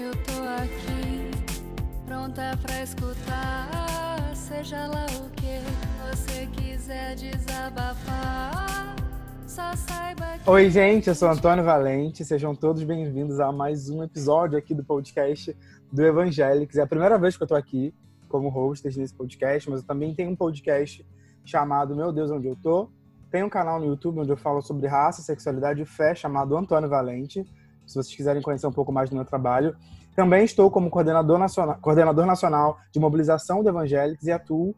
Eu tô aqui, pronta pra escutar. Seja lá o que você quiser desabafar. Só saiba que. Oi, gente, eu sou Antônio Valente. Sejam todos bem-vindos a mais um episódio aqui do podcast do Evangélicos. É a primeira vez que eu tô aqui como host nesse podcast, mas eu também tenho um podcast chamado Meu Deus, Onde Eu Tô. Tem um canal no YouTube onde eu falo sobre raça, sexualidade e fé, chamado Antônio Valente, se vocês quiserem conhecer um pouco mais do meu trabalho. Também estou como coordenador nacional, coordenador nacional de mobilização de evangélicos e atuo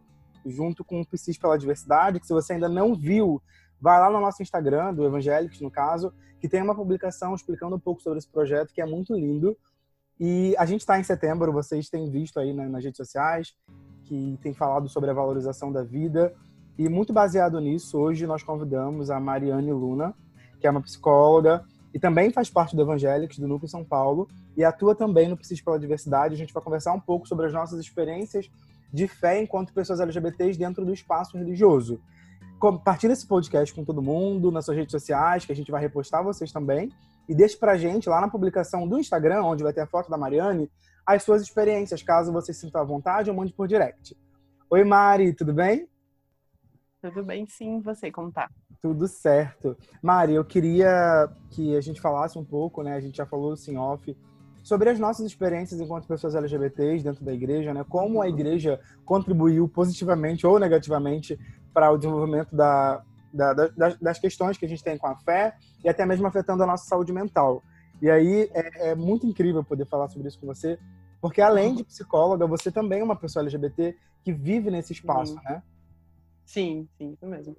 junto com o PSIS pela Diversidade, que se você ainda não viu, vai lá no nosso Instagram, do Evangélicos, no caso, que tem uma publicação explicando um pouco sobre esse projeto, que é muito lindo. E a gente está em setembro, vocês têm visto aí nas redes sociais, que tem falado sobre a valorização da vida. E muito baseado nisso, hoje nós convidamos a Mariane Luna, que é uma psicóloga e também faz parte do Evangélicos, do Núcleo São Paulo, e atua também no Psis pela Diversidade. A gente vai conversar um pouco sobre as nossas experiências de fé enquanto pessoas LGBTs dentro do espaço religioso. Compartilhe esse podcast com todo mundo, nas suas redes sociais, que a gente vai repostar vocês também. E deixe pra gente lá na publicação do Instagram, onde vai ter a foto da Mariane, as suas experiências, caso você se sinta à vontade, ou mande por direct. Oi, Mari, tudo bem? Tudo bem, sim. Você, como tá? Tudo certo. Mari, eu queria que a gente falasse um pouco, né? A gente já falou assim off sobre as nossas experiências enquanto pessoas LGBTs dentro da igreja, né? Como a igreja contribuiu positivamente ou negativamente para o desenvolvimento da, da, das, das, questões que a gente tem com a fé e até mesmo afetando a nossa saúde mental. E aí é, é muito incrível poder falar sobre isso com você, porque além de psicóloga, você também é uma pessoa LGBT que vive nesse espaço, uhum. né? Sim, sim, isso mesmo.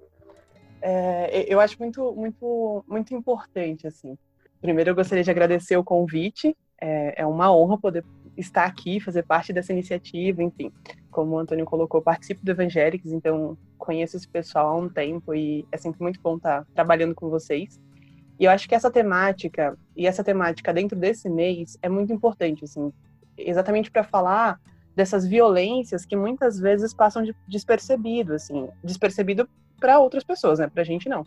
É, eu acho muito, muito, muito importante, assim. Primeiro, eu gostaria de agradecer o convite. É, é uma honra poder estar aqui, fazer parte dessa iniciativa, enfim. Como o Antônio colocou, participo do Evangélicos, então conheço esse pessoal há um tempo e é sempre muito bom estar trabalhando com vocês. E eu acho que essa temática, e essa temática dentro desse mês, é muito importante, assim, exatamente para falar dessas violências que muitas vezes passam de despercebido, assim, despercebido para outras pessoas, né? Pra gente não.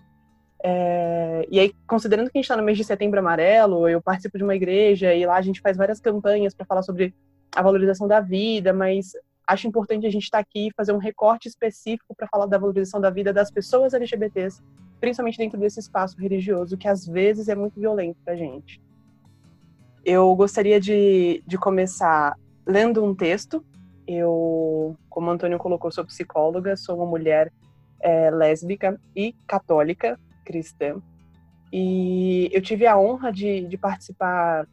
É, e aí, considerando que a gente está no mês de setembro amarelo, eu participo de uma igreja e lá a gente faz várias campanhas para falar sobre a valorização da vida, mas acho importante a gente estar tá aqui e fazer um recorte específico para falar da valorização da vida das pessoas LGBTs, principalmente dentro desse espaço religioso que às vezes é muito violento para a gente. Eu gostaria de, de começar lendo um texto. Eu, como o Antônio colocou, sou psicóloga, sou uma mulher é, lésbica e católica cristã. E eu tive a honra de, de, participar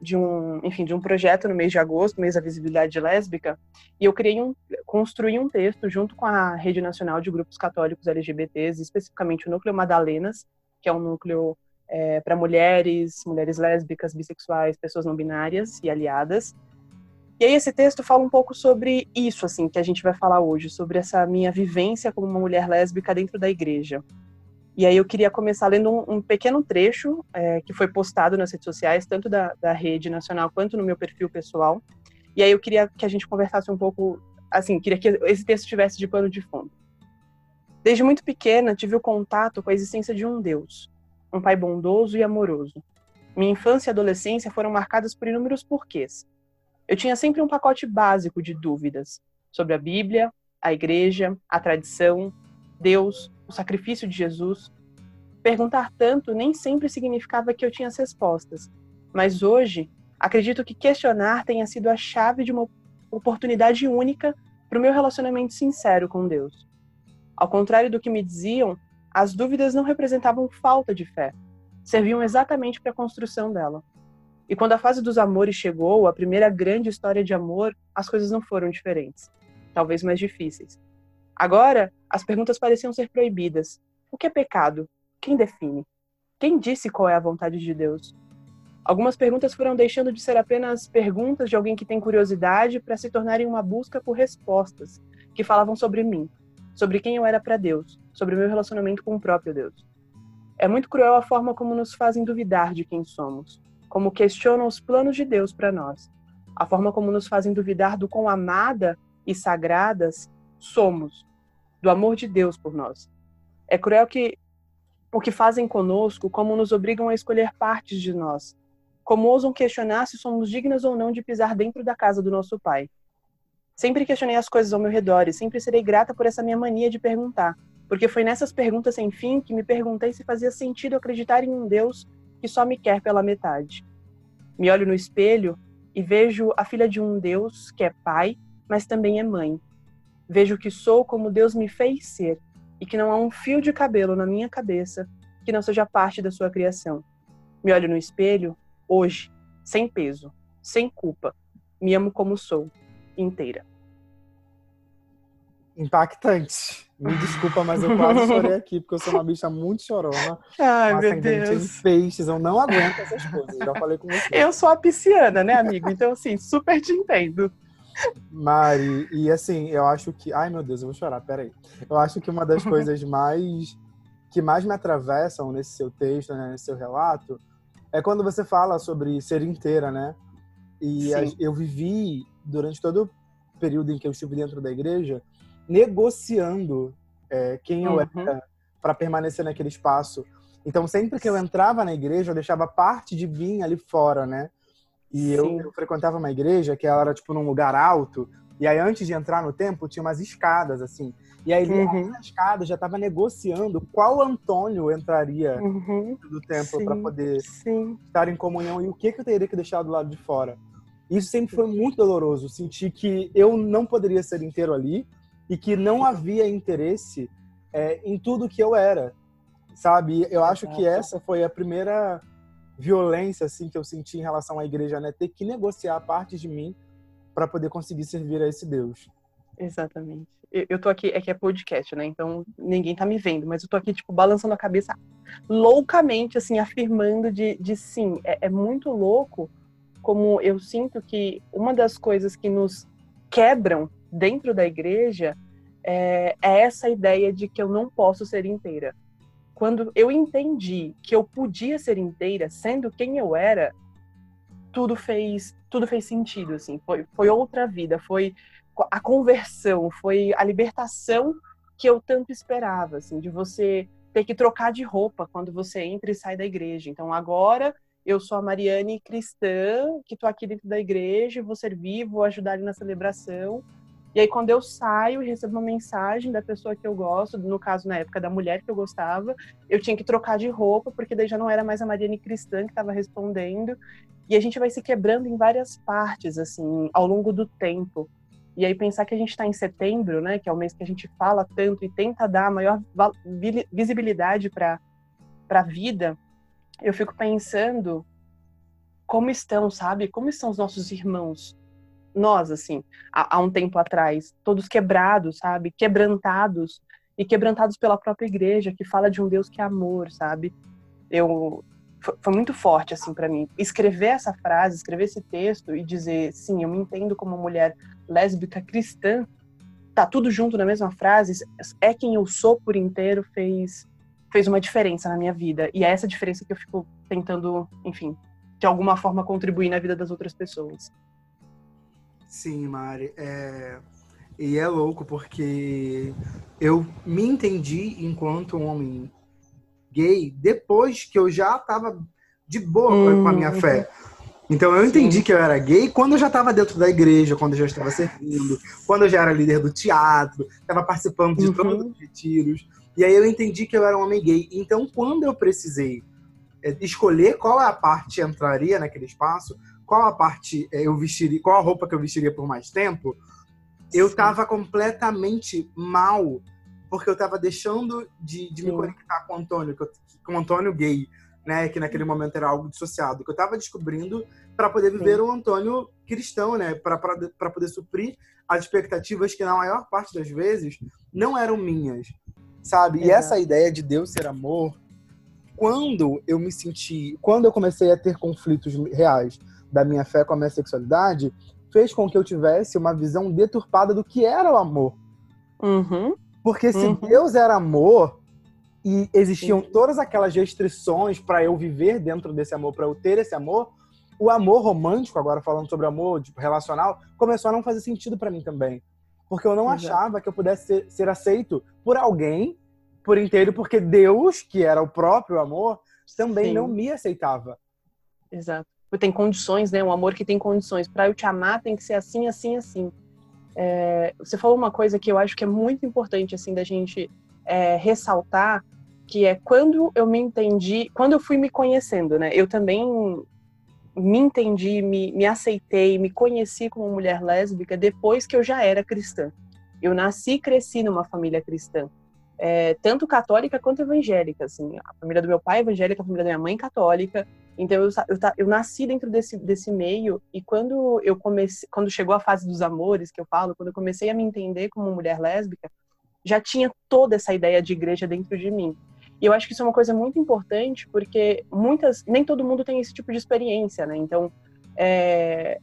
de um, enfim, de um projeto no mês de agosto, mês da visibilidade lésbica, e eu criei um, construí um texto junto com a Rede Nacional de Grupos Católicos LGBTs, especificamente o Núcleo Madalenas, que é um núcleo é, para mulheres, mulheres lésbicas, bissexuais, pessoas não binárias e aliadas, e aí esse texto fala um pouco sobre isso, assim, que a gente vai falar hoje, sobre essa minha vivência como uma mulher lésbica dentro da igreja. E aí eu queria começar lendo um, um pequeno trecho é, que foi postado nas redes sociais, tanto da, da rede nacional quanto no meu perfil pessoal. E aí eu queria que a gente conversasse um pouco, assim, queria que esse texto tivesse de pano de fundo. Desde muito pequena tive o contato com a existência de um Deus, um pai bondoso e amoroso. Minha infância e adolescência foram marcadas por inúmeros porquês, eu tinha sempre um pacote básico de dúvidas sobre a Bíblia, a igreja, a tradição, Deus, o sacrifício de Jesus. Perguntar tanto nem sempre significava que eu tinha as respostas, mas hoje acredito que questionar tenha sido a chave de uma oportunidade única para o meu relacionamento sincero com Deus. Ao contrário do que me diziam, as dúvidas não representavam falta de fé, serviam exatamente para a construção dela. E quando a fase dos amores chegou, a primeira grande história de amor, as coisas não foram diferentes, talvez mais difíceis. Agora, as perguntas pareciam ser proibidas. O que é pecado? Quem define? Quem disse qual é a vontade de Deus? Algumas perguntas foram deixando de ser apenas perguntas de alguém que tem curiosidade para se tornarem uma busca por respostas que falavam sobre mim, sobre quem eu era para Deus, sobre o meu relacionamento com o próprio Deus. É muito cruel a forma como nos fazem duvidar de quem somos, como questionam os planos de Deus para nós, a forma como nos fazem duvidar do quão amada e sagradas somos, do amor de Deus por nós. É cruel que o que fazem conosco, como nos obrigam a escolher partes de nós, Como ousam questionar se somos dignas ou não de pisar dentro da casa do nosso Pai? Sempre questionei as coisas ao meu redor e sempre serei grata por essa minha mania de perguntar, porque foi nessas perguntas sem fim que me perguntei se fazia sentido acreditar em um Deus que só me quer pela metade. Me olho no espelho e vejo a filha de um Deus que é pai, mas também é mãe. Vejo que sou como Deus me fez ser e que não há um fio de cabelo na minha cabeça que não seja parte da sua criação. Me olho no espelho, hoje, sem peso, sem culpa. Me amo como sou, inteira. Impactante. Me desculpa, mas eu quase chorei aqui, porque eu sou uma bicha muito chorona. Ai, meu Deus. em peixes, eu não aguento essas coisas. Já falei com você. Eu sou a pisciana, né, amigo? Então, assim, super te entendo. Mari, e assim, eu acho que. Ai, meu Deus, eu vou chorar, peraí. Eu acho que uma das coisas mais. que mais me atravessam nesse seu texto, né, nesse seu relato, é quando você fala sobre ser inteira, né? E a, eu vivi, durante todo o período em que eu estive dentro da igreja, negociando é, quem eu uhum. era para permanecer naquele espaço. Então, sempre que eu entrava na igreja, eu deixava parte de mim ali fora, né? E eu, eu, frequentava uma igreja que ela era, tipo, num lugar alto. E aí, antes de entrar no templo, tinha umas escadas, assim. E aí, uhum. na escada, já estava negociando qual Antônio entraria uhum. do templo para poder Sim. estar em comunhão e o que, que eu teria que deixar do lado de fora. Isso sempre foi muito doloroso. Sentir que eu não poderia ser inteiro ali e que não havia interesse é, em tudo que eu era, sabe? Eu acho que essa foi a primeira violência assim que eu senti em relação à igreja, né? Ter que negociar partes de mim para poder conseguir servir a esse Deus. Exatamente. Eu tô aqui, é que é podcast, né? Então ninguém tá me vendo, mas eu tô aqui, tipo, balançando a cabeça loucamente, assim, afirmando de, de sim. É, é muito louco como eu sinto que uma das coisas que nos quebram dentro da igreja é, é essa ideia de que eu não posso ser inteira quando eu entendi que eu podia ser inteira sendo quem eu era, tudo fez tudo fez sentido assim. Foi foi outra vida, foi a conversão, foi a libertação que eu tanto esperava, assim, de você ter que trocar de roupa quando você entra e sai da igreja. Então agora eu sou a Mariane cristã, que estou aqui dentro da igreja, vou servir, vou ajudar ali na celebração. E aí, quando eu saio e recebo uma mensagem da pessoa que eu gosto, no caso, na época, da mulher que eu gostava, eu tinha que trocar de roupa, porque daí já não era mais a Mariane Cristã que estava respondendo. E a gente vai se quebrando em várias partes, assim, ao longo do tempo. E aí, pensar que a gente está em setembro, né, que é o mês que a gente fala tanto e tenta dar maior visibilidade para a vida, eu fico pensando como estão, sabe? Como estão os nossos irmãos? Nós, assim, há, há um tempo atrás, todos quebrados, sabe? Quebrantados e quebrantados pela própria igreja, que fala de um Deus que é amor, sabe? Eu foi muito forte assim para mim escrever essa frase, escrever esse texto e dizer, sim, eu me entendo como mulher lésbica cristã, tá tudo junto na mesma frase, é quem eu sou por inteiro fez fez uma diferença na minha vida e é essa diferença que eu fico tentando, enfim, de alguma forma contribuir na vida das outras pessoas. Sim, Mari. É... E é louco porque eu me entendi enquanto um homem gay depois que eu já estava de boa hum. com a minha uhum. fé. Então eu entendi Sim. que eu era gay quando eu já estava dentro da igreja, quando eu já estava servindo, quando eu já era líder do teatro, estava participando de uhum. todos os retiros. E aí eu entendi que eu era um homem gay. Então quando eu precisei é, escolher qual é a parte entraria naquele espaço, qual a parte é, eu vestiria, qual a roupa que eu vestiria por mais tempo, eu estava completamente mal, porque eu estava deixando de, de me conectar com o Antônio, com o Antônio gay, né, que naquele momento era algo dissociado, que eu estava descobrindo para poder viver Sim. um Antônio cristão, né, para poder suprir as expectativas que na maior parte das vezes não eram minhas, sabe? E essa ideia de Deus ser amor, quando eu me senti, quando eu comecei a ter conflitos reais da minha fé com a minha sexualidade fez com que eu tivesse uma visão deturpada do que era o amor. Uhum. Porque se uhum. Deus era amor e existiam uhum. todas aquelas restrições para eu viver dentro desse amor, para eu ter esse amor, o amor romântico, agora falando sobre amor tipo, relacional, começou a não fazer sentido para mim também. Porque eu não achava que eu pudesse ser, ser aceito por alguém por inteiro, porque Deus, que era o próprio amor, também Sim. não me aceitava. Exato. Tem condições, né? Um amor que tem condições. Para eu te amar tem que ser assim, assim, assim. É, você falou uma coisa que eu acho que é muito importante assim da gente é, ressaltar, que é quando eu me entendi, quando eu fui me conhecendo, né? Eu também me entendi, me, me aceitei, me conheci como mulher lésbica depois que eu já era cristã. Eu nasci e cresci numa família cristã, é, tanto católica quanto evangélica. Assim, a família do meu pai é evangélica, a família da minha mãe católica. Então eu, eu, eu, nasci dentro desse, desse meio e quando eu comecei, quando chegou a fase dos amores que eu falo, quando eu comecei a me entender como mulher lésbica, já tinha toda essa ideia de igreja dentro de mim. E eu acho que isso é uma coisa muito importante, porque muitas, nem todo mundo tem esse tipo de experiência, né? Então, é,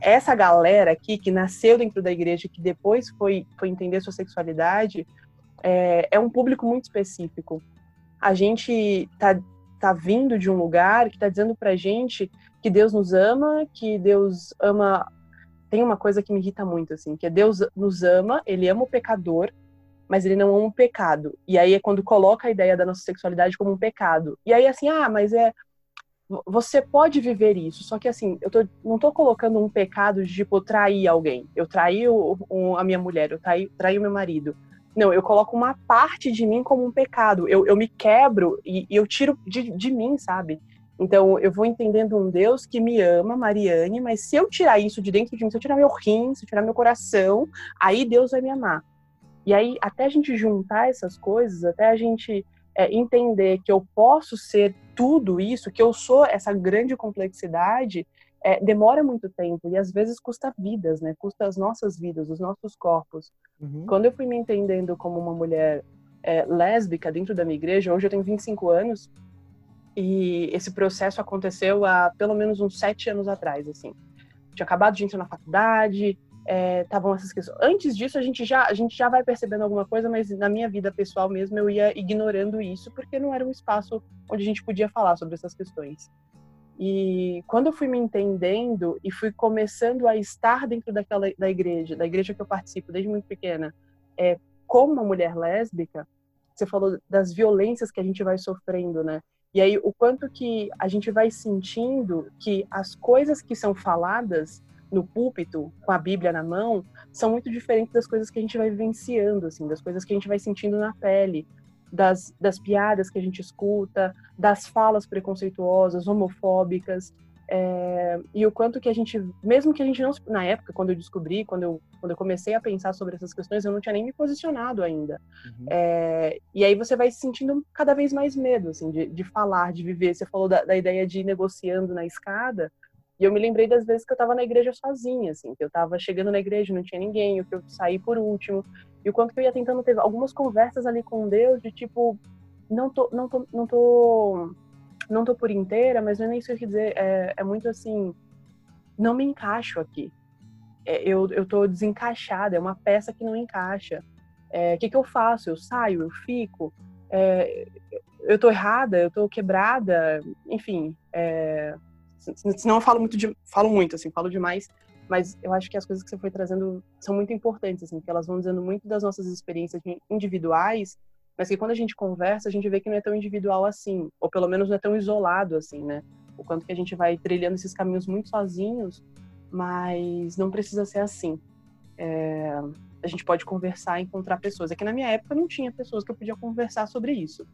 essa galera aqui que nasceu dentro da igreja, que depois foi, foi entender sua sexualidade, é, é um público muito específico. A gente tá, tá vindo de um lugar que tá dizendo pra gente que Deus nos ama, que Deus ama. Tem uma coisa que me irrita muito, assim, que é Deus nos ama, ele ama o pecador, mas ele não ama o pecado. E aí é quando coloca a ideia da nossa sexualidade como um pecado. E aí assim, ah, mas é você pode viver isso, só que assim, eu tô, não tô colocando um pecado de tipo trair alguém. Eu traí o, o, a minha mulher, eu traí, traí o meu marido. Não, eu coloco uma parte de mim como um pecado. Eu, eu me quebro e, e eu tiro de, de mim, sabe? Então, eu vou entendendo um Deus que me ama, Mariane, mas se eu tirar isso de dentro de mim, se eu tirar meu rim, se eu tirar meu coração, aí Deus vai me amar. E aí, até a gente juntar essas coisas, até a gente é, entender que eu posso ser tudo isso, que eu sou essa grande complexidade, é, demora muito tempo e às vezes custa vidas, né? Custa as nossas vidas, os nossos corpos. Uhum. Quando eu fui me entendendo como uma mulher é, lésbica dentro da minha igreja, hoje eu tenho 25 anos e esse processo aconteceu há pelo menos uns sete anos atrás, assim. Tinha acabado de entrar na faculdade, estavam é, essas questões. Antes disso, a gente, já, a gente já vai percebendo alguma coisa, mas na minha vida pessoal mesmo, eu ia ignorando isso, porque não era um espaço onde a gente podia falar sobre essas questões. E quando eu fui me entendendo e fui começando a estar dentro daquela da igreja, da igreja que eu participo desde muito pequena, é, como uma mulher lésbica, você falou das violências que a gente vai sofrendo, né? E aí o quanto que a gente vai sentindo que as coisas que são faladas no púlpito, com a Bíblia na mão, são muito diferentes das coisas que a gente vai vivenciando, assim, das coisas que a gente vai sentindo na pele, das, das piadas que a gente escuta, das falas preconceituosas, homofóbicas, é, e o quanto que a gente, mesmo que a gente não, na época, quando eu descobri, quando eu, quando eu comecei a pensar sobre essas questões, eu não tinha nem me posicionado ainda. Uhum. É, e aí você vai se sentindo cada vez mais medo, assim, de, de falar, de viver. Você falou da, da ideia de ir negociando na escada, e eu me lembrei das vezes que eu estava na igreja sozinha, assim, que eu estava chegando na igreja, não tinha ninguém, o que eu saí por último, e o quanto que eu ia tentando ter algumas conversas ali com Deus de tipo, não tô, não tô, não tô, não tô por inteira, mas não é nem isso que dizer, é, é muito assim, não me encaixo aqui. É, eu, eu tô desencaixada, é uma peça que não encaixa. É, o que, que eu faço? Eu saio, eu fico, é, eu tô errada, eu tô quebrada, enfim, é, Senão eu falo muito, de, falo muito, assim, falo demais. Mas eu acho que as coisas que você foi trazendo são muito importantes, assim, que elas vão dizendo muito das nossas experiências individuais, mas que quando a gente conversa, a gente vê que não é tão individual assim, ou pelo menos não é tão isolado assim, né? O quanto que a gente vai trilhando esses caminhos muito sozinhos, mas não precisa ser assim. É, a gente pode conversar, encontrar pessoas. É que na minha época não tinha pessoas que eu podia conversar sobre isso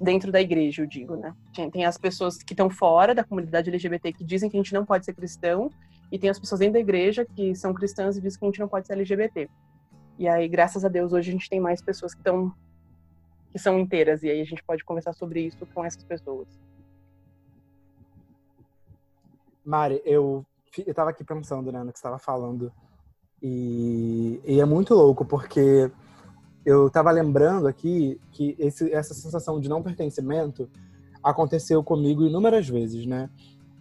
dentro da igreja, eu digo, né? Tem as pessoas que estão fora da comunidade LGBT que dizem que a gente não pode ser cristão, e tem as pessoas dentro da igreja que são cristãs e dizem que a gente não pode ser LGBT. E aí, graças a Deus, hoje a gente tem mais pessoas que estão que são inteiras, e aí a gente pode conversar sobre isso com essas pessoas. Mari, eu, eu tava aqui pensando, né, no que estava falando, e, e é muito louco, porque eu estava lembrando aqui que esse, essa sensação de não pertencimento aconteceu comigo inúmeras vezes, né?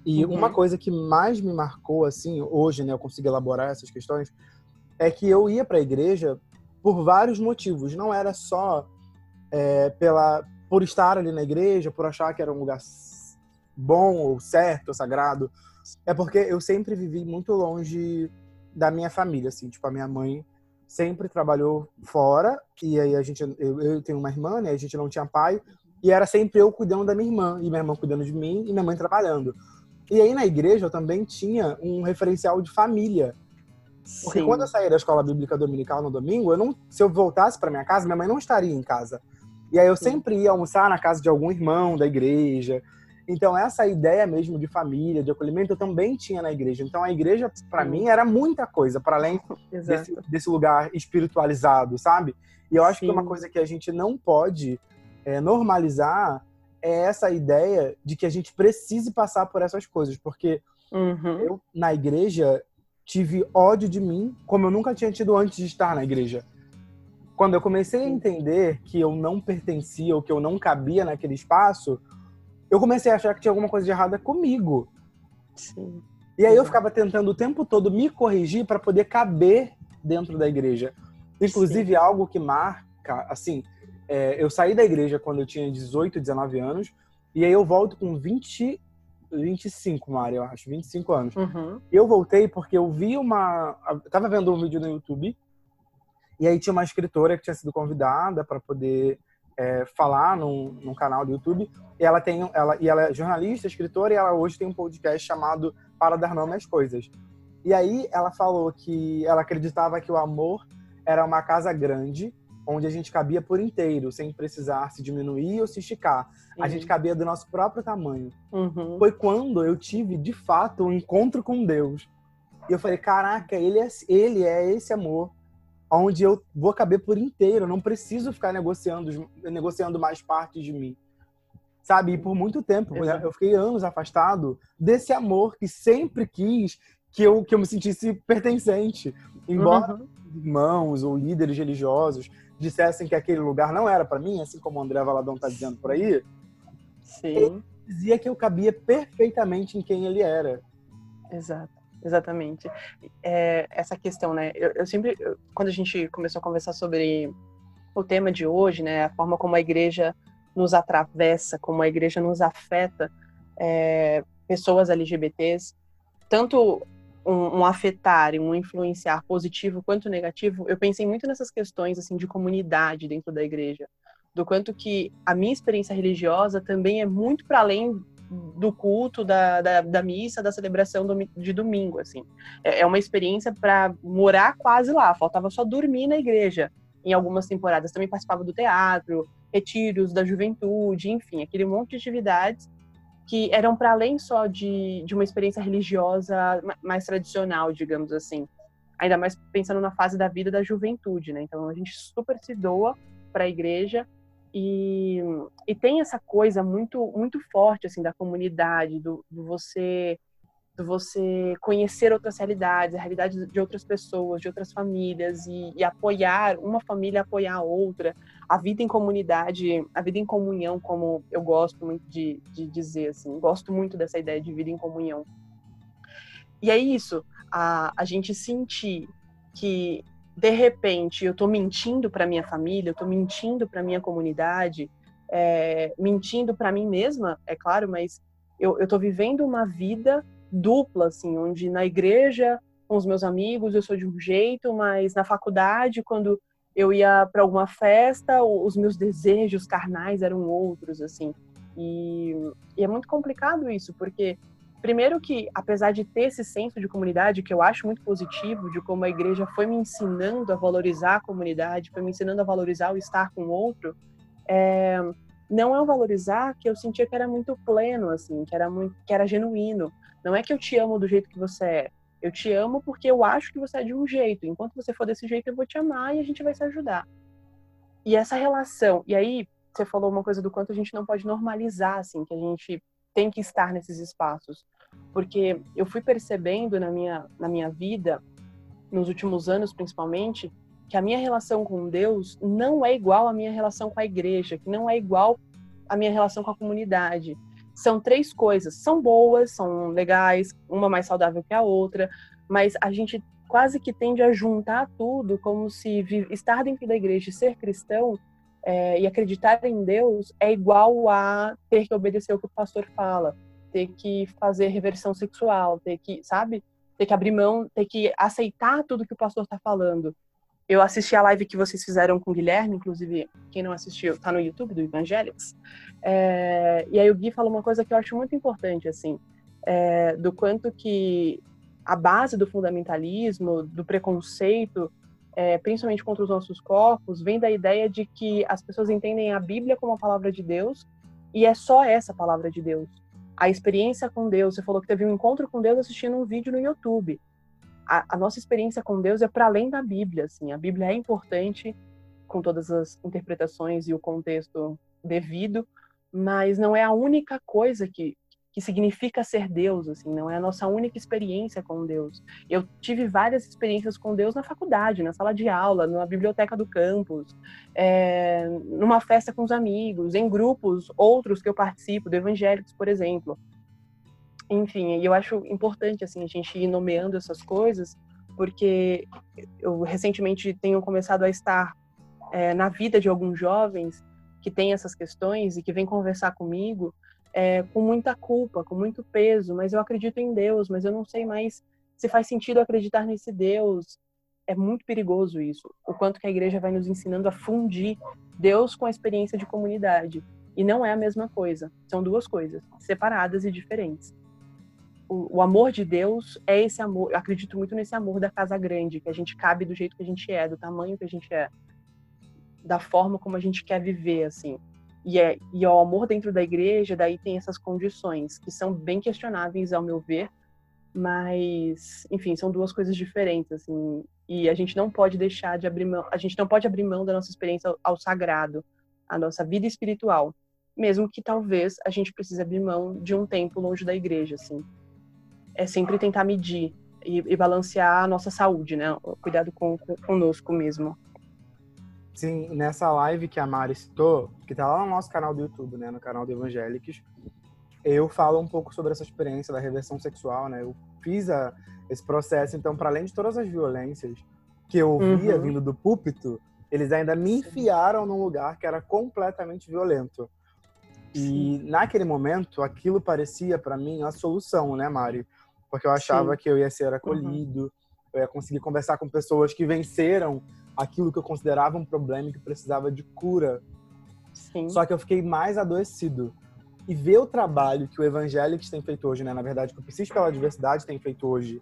E uhum. uma coisa que mais me marcou, assim, hoje, né, eu consigo elaborar essas questões, é que eu ia para a igreja por vários motivos. Não era só é, pela por estar ali na igreja, por achar que era um lugar bom ou certo, ou sagrado. É porque eu sempre vivi muito longe da minha família, assim, tipo a minha mãe sempre trabalhou fora e aí a gente eu, eu tenho uma irmã né a gente não tinha pai E era sempre eu cuidando da minha irmã, e minha irmã cuidando de mim, e minha mãe trabalhando. E aí na igreja eu também tinha um referencial de família. Porque Sim. quando eu saía da escola bíblica dominical no domingo, eu não, se eu voltasse para minha casa, minha mãe não estaria em casa. E aí eu Sim. sempre ia almoçar na casa de algum irmão da igreja. Então essa ideia mesmo de família, de acolhimento, eu também tinha na igreja. Então a igreja para mim era muita coisa para além desse, desse, lugar espiritualizado, sabe? E eu acho Sim. que uma coisa que a gente não pode é, normalizar é essa ideia de que a gente precise passar por essas coisas, porque uhum. eu na igreja tive ódio de mim como eu nunca tinha tido antes de estar na igreja. Quando eu comecei a entender que eu não pertencia ou que eu não cabia naquele espaço, eu comecei a achar que tinha alguma coisa de errada comigo. Sim. E aí eu ficava tentando o tempo todo me corrigir para poder caber dentro da igreja. Inclusive, Sim. algo que marca, assim, é, eu saí da igreja quando eu tinha 18, 19 anos, e aí eu volto com 20, 25, Mari, eu acho, 25 anos. Uhum. Eu voltei porque eu vi uma. Eu tava vendo um vídeo no YouTube, e aí tinha uma escritora que tinha sido convidada para poder é, falar num, num, canal do YouTube. E ela tem, ela, e ela é jornalista, escritora, e ela hoje tem um podcast chamado Para Dar Nome às Coisas. E aí ela falou que ela acreditava que o amor era uma casa grande, onde a gente cabia por inteiro, sem precisar se diminuir ou se esticar. Uhum. A gente cabia do nosso próprio tamanho. Uhum. Foi quando eu tive, de fato, um encontro com Deus. E eu falei, caraca, ele é, ele é esse amor onde eu vou caber por inteiro, eu não preciso ficar negociando, negociando mais partes de mim. Sabe? E por muito tempo, Exato. eu fiquei anos afastado desse amor que sempre quis que eu, que eu me sentisse pertencente. Embora uhum. irmãos ou líderes religiosos dissessem que aquele lugar não era para mim, assim como o André Valadão está dizendo por aí, Sim. ele dizia que eu cabia perfeitamente em quem ele era. Exato. Exatamente. É, essa questão, né? Eu, eu sempre, eu, quando a gente começou a conversar sobre o tema de hoje, né, a forma como a igreja nos atravessa, como a igreja nos afeta, é, pessoas LGBTs, tanto um, um, afetar e um influenciar positivo quanto negativo, eu pensei muito nessas questões assim de comunidade dentro da igreja, do quanto que a minha experiência religiosa também é muito para além do culto, da, da, da, missa, da celebração do, de domingo, assim. É, é uma experiência para morar quase lá, faltava só dormir na igreja. Em algumas temporadas também participava do teatro, retiros da juventude, enfim, aquele monte de atividades que eram para além só de, de uma experiência religiosa mais tradicional, digamos assim. Ainda mais pensando na fase da vida da juventude, né? Então a gente super se doa para a igreja e, e tem essa coisa muito muito forte assim da comunidade, do, do você do você conhecer outras realidades, a realidade de outras pessoas, de outras famílias e, e, apoiar uma família apoiar a outra, a vida em comunidade, a vida em comunhão, como eu gosto muito de, de dizer assim, gosto muito dessa ideia de vida em comunhão. E é isso, a, a gente sentir que de repente eu estou mentindo para minha família, eu estou mentindo para minha comunidade, é, mentindo para mim mesma, é claro, mas eu estou vivendo uma vida dupla, assim, onde na igreja com os meus amigos eu sou de um jeito, mas na faculdade quando eu ia para alguma festa, os meus desejos carnais eram outros, assim. E, e é muito complicado isso, porque Primeiro que, apesar de ter esse senso de comunidade, que eu acho muito positivo, de como a igreja foi me ensinando a valorizar a comunidade, foi me ensinando a valorizar o estar com o outro, é, não é um valorizar que eu sentia que era muito pleno, assim, que era muito, que era genuíno. Não é que eu te amo do jeito que você é. Eu te amo porque eu acho que você é de um jeito. Enquanto você for desse jeito, eu vou te amar e a gente vai se ajudar. E essa relação, e aí você falou uma coisa do quanto a gente não pode normalizar, assim, que a gente tem que estar nesses espaços. Porque eu fui percebendo na minha, na minha vida, nos últimos anos principalmente, que a minha relação com Deus não é igual à minha relação com a igreja, que não é igual à minha relação com a comunidade. São três coisas, são boas, são legais, uma mais saudável que a outra, mas a gente quase que tende a juntar tudo como se estar dentro da igreja e ser cristão é, e acreditar em Deus é igual a ter que obedecer o que o pastor fala, ter que fazer reversão sexual, ter que, sabe? Ter que abrir mão, ter que aceitar tudo que o pastor está falando. eu assisti a live que vocês fizeram com o Guilherme, inclusive, quem não assistiu, tá no YouTube do Evangelics. É, e aí o Gui falou uma coisa que eu acho muito importante, assim, é, do quanto que a base do fundamentalismo, do preconceito, é, principalmente contra os nossos corpos, vem da ideia de que as pessoas entendem a Bíblia como a palavra de Deus e é só essa palavra de Deus. A experiência com Deus, você falou que teve um encontro com Deus assistindo um vídeo no YouTube a, a nossa experiência com Deus é para além da Bíblia, assim. A Bíblia é importante com todas as interpretações e o contexto devido, mas não é a única coisa que que significa ser Deus, assim, não é a nossa única experiência com Deus. Eu tive várias experiências com Deus na faculdade, na sala de aula, na biblioteca do campus, é, numa festa com os amigos, em grupos outros que eu participo, do Evangélicos, por exemplo enfim, eu acho importante assim a gente ir nomeando essas coisas, porque eu recentemente tenho começado a estar é, na vida de alguns jovens que têm essas questões e que vêm conversar comigo é, com muita culpa, com muito peso, mas eu acredito em Deus, mas eu não sei mais se faz sentido acreditar nesse Deus. É muito perigoso isso. O quanto que a igreja vai nos ensinando a fundir Deus com a experiência de comunidade. E não é a mesma coisa. São duas coisas separadas e diferentes o, o, amor de Deus é esse amor. Eu acredito muito nesse amor da casa grande, que a gente cabe do jeito que a gente é, do tamanho que a gente é, da forma como a gente quer viver, assim. E, é, e o amor dentro da igreja, daí tem essas condições, que são bem questionáveis, ao meu ver, mas, enfim, são duas coisas diferentes, assim. E a gente não pode deixar de abrir mão, a gente não pode abrir mão da nossa experiência ao, ao sagrado, a nossa vida espiritual, mesmo que talvez a gente precise abrir mão de um tempo longe da igreja, assim é sempre tentar medir e, e balancear a nossa saúde, né? O cuidado com, com, conosco mesmo. Sim, nessa live que a Mari citou, que tá lá no nosso canal do YouTube, né? No canal do Evangélicos, eu falo um pouco sobre essa experiência da reversão sexual, né? Eu fiz a, esse processo, então, para além de todas as violências que eu via uhum. vindo do púlpito, eles ainda me enfiaram num lugar que era completamente violento. E Sim. naquele momento, aquilo parecia para mim a solução, né, Mari? porque eu achava Sim. que eu ia ser acolhido, uhum. eu ia conseguir conversar com pessoas que venceram aquilo que eu considerava um problema e que precisava de cura. Sim. Só que eu fiquei mais adoecido. E ver o trabalho que o Evangelics tem feito hoje, né? Na verdade, que o Psis pela Diversidade tem feito hoje,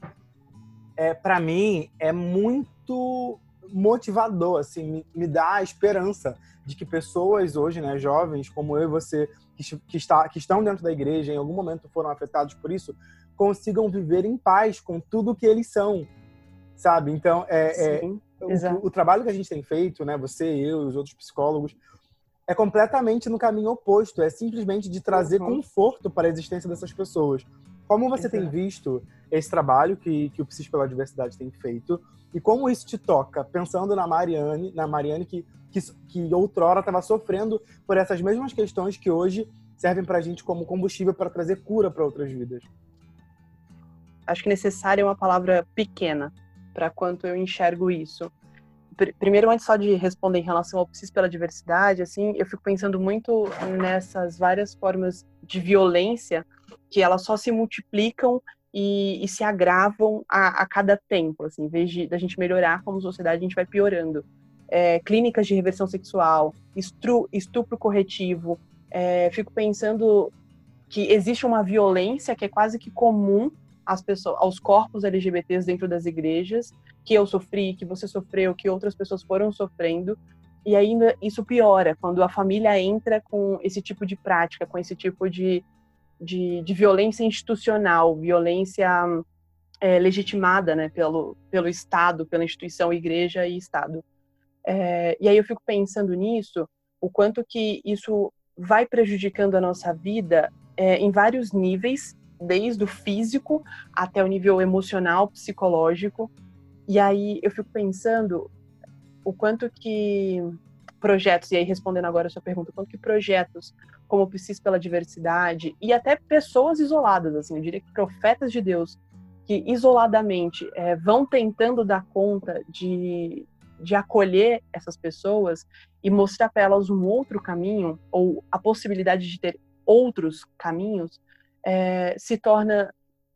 é para mim é muito motivador, assim, me, me, dá a esperança de que pessoas hoje, né, jovens como eu e você, que, que, está, que estão dentro da igreja, em algum momento foram afetados por isso, consigam viver em paz com tudo que eles são, sabe? Então, é, é o, o, trabalho que a gente tem feito, né? Você, eu e os outros psicólogos, é completamente no caminho oposto. É simplesmente de trazer uhum. conforto para a existência dessas pessoas. Como você Exato. tem visto esse trabalho que, que o Psis pela Diversidade tem feito e como isso te toca, pensando na Mariane, na Mariane que, que, que outrora estava sofrendo por essas mesmas questões que hoje servem para a gente como combustível para trazer cura para outras vidas acho que necessária é uma palavra pequena para quanto eu enxergo isso. Primeiro, antes só de responder em relação ao PSIS pela diversidade, assim, eu fico pensando muito nessas várias formas de violência que elas só se multiplicam e, e se agravam a, a, cada tempo, assim, em vez de da gente melhorar como sociedade, a gente vai piorando. É, clínicas de reversão sexual, estupro, estupro corretivo, é, fico pensando que existe uma violência que é quase que comum pessoas, aos corpos LGBTs dentro das igrejas, que eu sofri, que você sofreu, que outras pessoas foram sofrendo. E ainda isso piora quando a família entra com esse tipo de prática, com esse tipo de, de, de violência institucional, violência é, legitimada né, pelo, pelo Estado, pela instituição igreja e Estado. É, e aí eu fico pensando nisso, o quanto que isso vai prejudicando a nossa vida é, em vários níveis, desde o físico até o nível emocional, psicológico. E aí eu fico pensando o quanto que projetos, e aí respondendo agora a sua pergunta, quanto que projetos como o Psis pela Diversidade e até pessoas isoladas, assim, eu diria que profetas de Deus que isoladamente é, vão tentando dar conta de, de acolher essas pessoas e mostrar para elas um outro caminho ou a possibilidade de ter outros caminhos, é, se torna,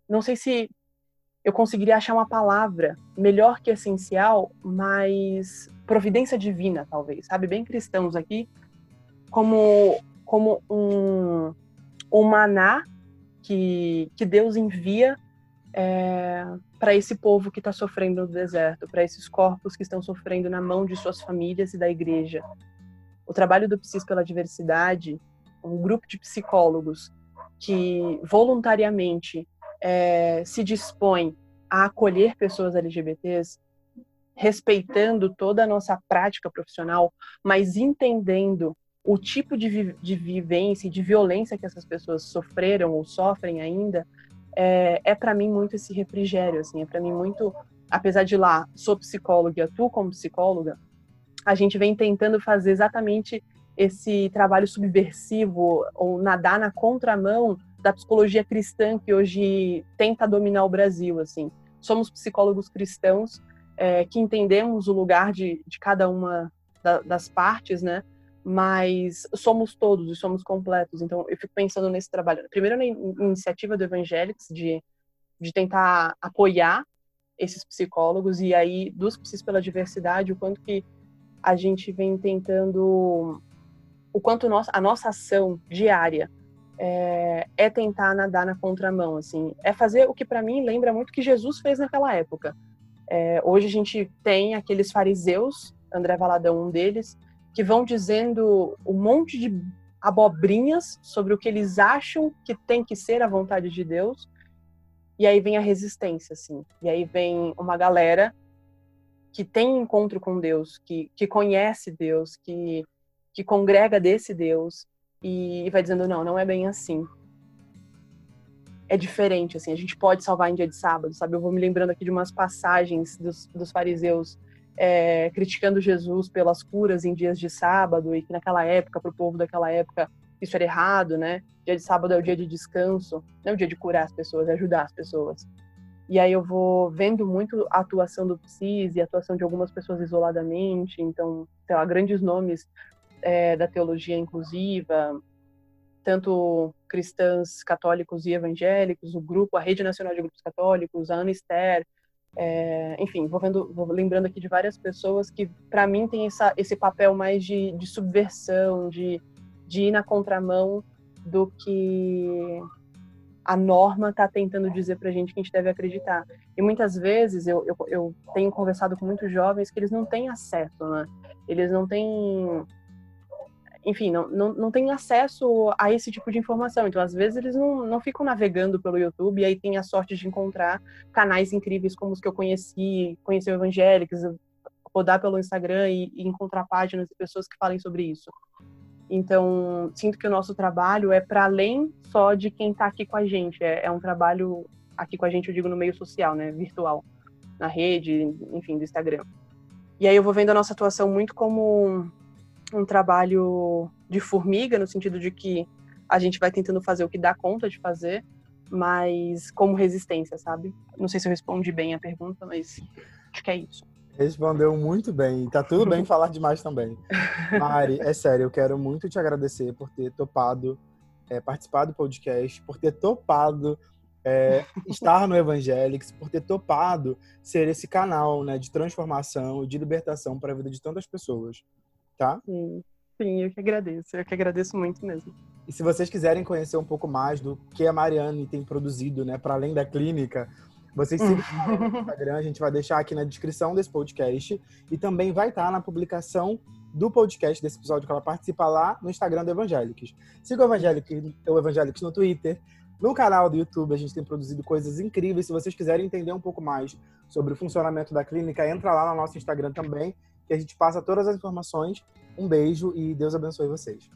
não sei se eu conseguiria achar uma palavra melhor que essencial, mas providência divina, talvez, sabe? Bem cristãos aqui, como, como um, um maná que, que Deus envia é, para esse povo que está sofrendo no deserto, para esses corpos que estão sofrendo na mão de suas famílias e da igreja. O trabalho do Psis pela Diversidade, um grupo de psicólogos que voluntariamente é, se dispõe a acolher pessoas LGBTs, respeitando toda a nossa prática profissional, mas entendendo o tipo de, vi de vivência e de violência que essas pessoas sofreram ou sofrem ainda, é, é para mim muito esse refrigério, assim, é para mim muito, apesar de lá sou psicóloga e atuo como psicóloga, a gente vem tentando fazer exatamente esse trabalho subversivo ou nadar na contramão da psicologia cristã que hoje tenta dominar o Brasil, assim. Somos psicólogos cristãos é, que entendemos o lugar de, de cada uma da, das partes, né? Mas somos todos e somos completos. Então, eu fico pensando nesse trabalho. Primeiro, na iniciativa do Evangelics de, de tentar apoiar esses psicólogos e aí dos psis pela diversidade, o quanto que a gente vem tentando o quanto a nossa ação diária é, é, tentar nadar na contramão, assim, é fazer o que para mim lembra muito que Jesus fez naquela época. É, hoje a gente tem aqueles fariseus, André Valadão um deles, que vão dizendo um monte de abobrinhas sobre o que eles acham que tem que ser a vontade de Deus, e aí vem a resistência, assim, e aí vem uma galera que tem encontro com Deus, que, que conhece Deus, que que congrega desse Deus e vai dizendo não, não é bem assim. É diferente, assim, a gente pode salvar em dia de sábado, sabe? Eu vou me lembrando aqui de umas passagens dos, dos fariseus é, criticando Jesus pelas curas em dias de sábado e que naquela época, para o povo daquela época, isso era errado, né? Dia de sábado é o dia de descanso, não é o dia de curar as pessoas, é ajudar as pessoas. E aí eu vou vendo muito a atuação do PSIS e a atuação de algumas pessoas isoladamente, então, sei lá, grandes nomes é, da teologia inclusiva, tanto cristãs, católicos e evangélicos, o grupo, a Rede Nacional de Grupos Católicos, a Ana Esther, é, enfim, vou, vendo, vou lembrando aqui de várias pessoas que, para mim, tem essa, esse papel mais de, de subversão, de, de ir na contramão do que a norma está tentando dizer para a gente que a gente deve acreditar. E muitas vezes eu, eu, eu, tenho conversado com muitos jovens que eles não têm acesso, né? Eles não têm enfim, não, não, não tem acesso a esse tipo de informação. Então, às vezes, eles não, não ficam navegando pelo YouTube e aí tem a sorte de encontrar canais incríveis como os que eu conheci, conhecer o Evangélicos, rodar pelo Instagram e, e encontrar páginas de pessoas que falem sobre isso. Então, sinto que o nosso trabalho é para além só de quem está aqui com a gente. É, é, um trabalho aqui com a gente, eu digo, no meio social, né? Virtual, na rede, enfim, do Instagram. E aí eu vou vendo a nossa atuação muito como um trabalho de formiga, no sentido de que a gente vai tentando fazer o que dá conta de fazer, mas como resistência, sabe? Não sei se eu respondi bem a pergunta, mas acho que é isso. Respondeu muito bem. Tá tudo bem falar demais também. Mari, é sério, eu quero muito te agradecer por ter topado é, participar do podcast, por ter topado é, estar no Evangelics, por ter topado ser esse canal né, de transformação e de libertação para a vida de tantas pessoas tá? Sim, sim, eu que agradeço. Eu que agradeço muito mesmo. E se vocês quiserem conhecer um pouco mais do que a Mariane tem produzido, né, para além da clínica, vocês sigam no Instagram, a gente vai deixar aqui na descrição desse podcast e também vai estar na publicação do podcast desse episódio que ela participa lá no Instagram do Evangélicos. Siga o Evangélicos, o Evangélicos no Twitter, no canal do YouTube a gente tem produzido coisas incríveis. Se vocês quiserem entender um pouco mais sobre o funcionamento da clínica, entra lá no nosso Instagram também que a gente passa todas as informações. Um beijo e Deus abençoe vocês.